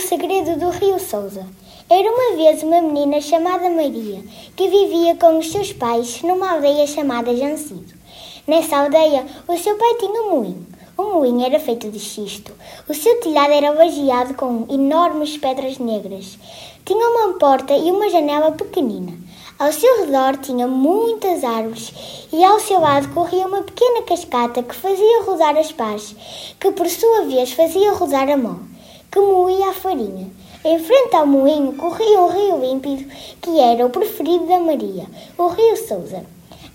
segredo do Rio Souza. Era uma vez uma menina chamada Maria que vivia com os seus pais numa aldeia chamada Jancido. Nessa aldeia, o seu pai tinha um moinho. O moinho era feito de xisto. O seu telhado era baseado com enormes pedras negras. Tinha uma porta e uma janela pequenina. Ao seu redor tinha muitas árvores e ao seu lado corria uma pequena cascata que fazia rodar as pás, que por sua vez fazia rodar a mão que moía a farinha. Em frente ao moinho corria um rio límpido, que era o preferido da Maria, o rio Souza.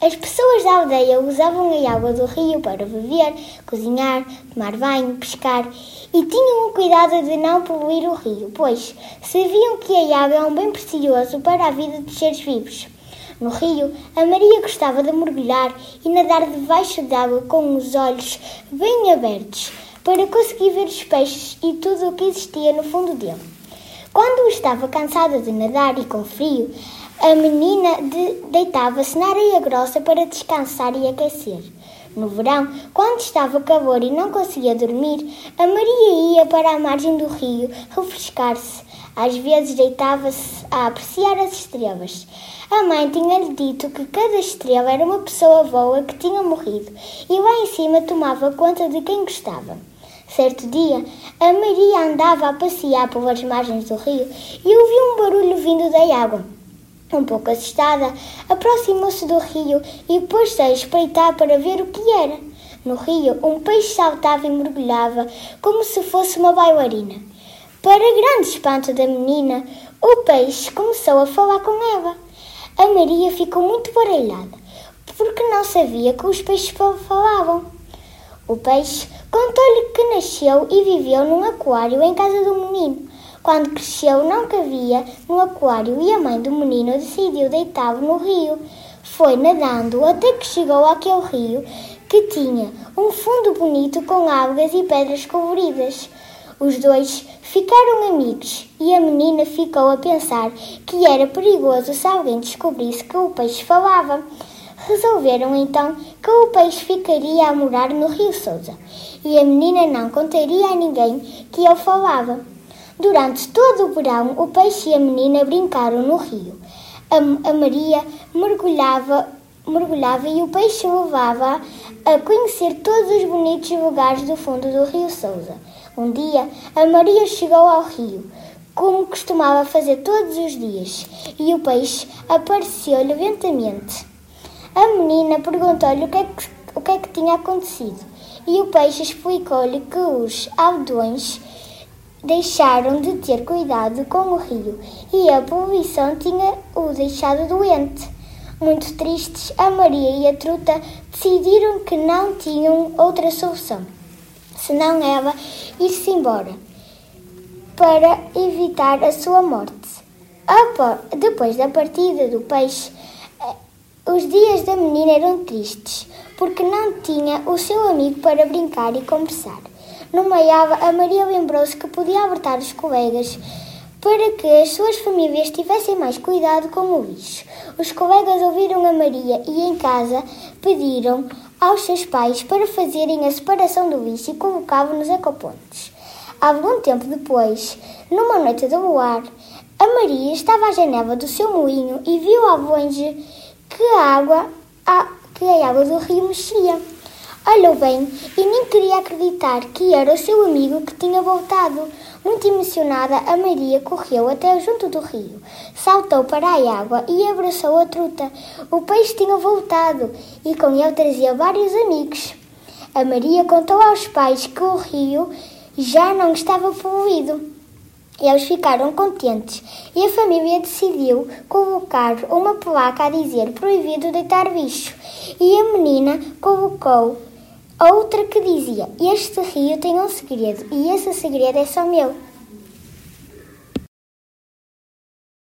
As pessoas da aldeia usavam a água do rio para beber, cozinhar, tomar banho, pescar e tinham o cuidado de não poluir o rio, pois sabiam que a água é um bem precioso para a vida dos seres vivos. No rio, a Maria gostava de mergulhar e nadar debaixo d'água com os olhos bem abertos para conseguir ver os peixes e tudo o que existia no fundo dele. Quando estava cansada de nadar e com frio, a menina de deitava-se na areia grossa para descansar e aquecer. No verão, quando estava calor e não conseguia dormir, a Maria ia para a margem do rio refrescar-se. Às vezes deitava-se a apreciar as estrelas. A mãe tinha-lhe dito que cada estrela era uma pessoa boa que tinha morrido e lá em cima tomava conta de quem gostava. Certo dia, a Maria andava a passear pelas margens do rio e ouviu um barulho vindo da água. Um pouco assustada, aproximou-se do rio e pôs-se a espreitar para ver o que era. No rio, um peixe saltava e mergulhava como se fosse uma bailarina. Para grande espanto da menina, o peixe começou a falar com ela. A Maria ficou muito baralhada, porque não sabia que os peixes falavam. O peixe contou-lhe que nasceu e viveu num aquário em casa do menino. Quando cresceu, não cabia no aquário e a mãe do menino decidiu deitá-lo no rio. Foi nadando até que chegou àquele rio que tinha um fundo bonito com algas e pedras coloridas. Os dois ficaram amigos e a menina ficou a pensar que era perigoso se alguém descobrisse que o peixe falava. Resolveram então que o peixe ficaria a morar no Rio Souza e a menina não contaria a ninguém que ele falava. Durante todo o verão, o peixe e a menina brincaram no rio. A, a Maria mergulhava, mergulhava e o peixe levava a conhecer todos os bonitos lugares do fundo do Rio Souza. Um dia, a Maria chegou ao rio, como costumava fazer todos os dias, e o peixe apareceu-lhe lentamente. A menina perguntou-lhe o, que é que, o que é que tinha acontecido e o peixe explicou-lhe que os aldeões deixaram de ter cuidado com o rio e a poluição tinha o deixado doente. Muito tristes, a Maria e a Truta decidiram que não tinham outra solução, senão ela ir-se embora, para evitar a sua morte. Depois da partida do peixe, os dias da menina eram tristes, porque não tinha o seu amigo para brincar e conversar. Numa ava, a Maria lembrou-se que podia alertar os colegas para que as suas famílias tivessem mais cuidado com o lixo. Os colegas ouviram a Maria e em casa pediram aos seus pais para fazerem a separação do lixo e colocavam nos ecopontos. Algum tempo depois, numa noite de luar, a Maria estava à janela do seu moinho e viu ao longe que a água, a, que a água do rio mexia. Olhou bem e nem queria acreditar que era o seu amigo que tinha voltado. Muito emocionada, a Maria correu até junto do rio, saltou para a água e abraçou a truta. O peixe tinha voltado e com ele trazia vários amigos. A Maria contou aos pais que o rio já não estava poluído. Eles ficaram contentes e a família decidiu colocar uma placa a dizer proibido deitar bicho. E a menina colocou outra que dizia: Este rio tem um segredo e esse segredo é só meu.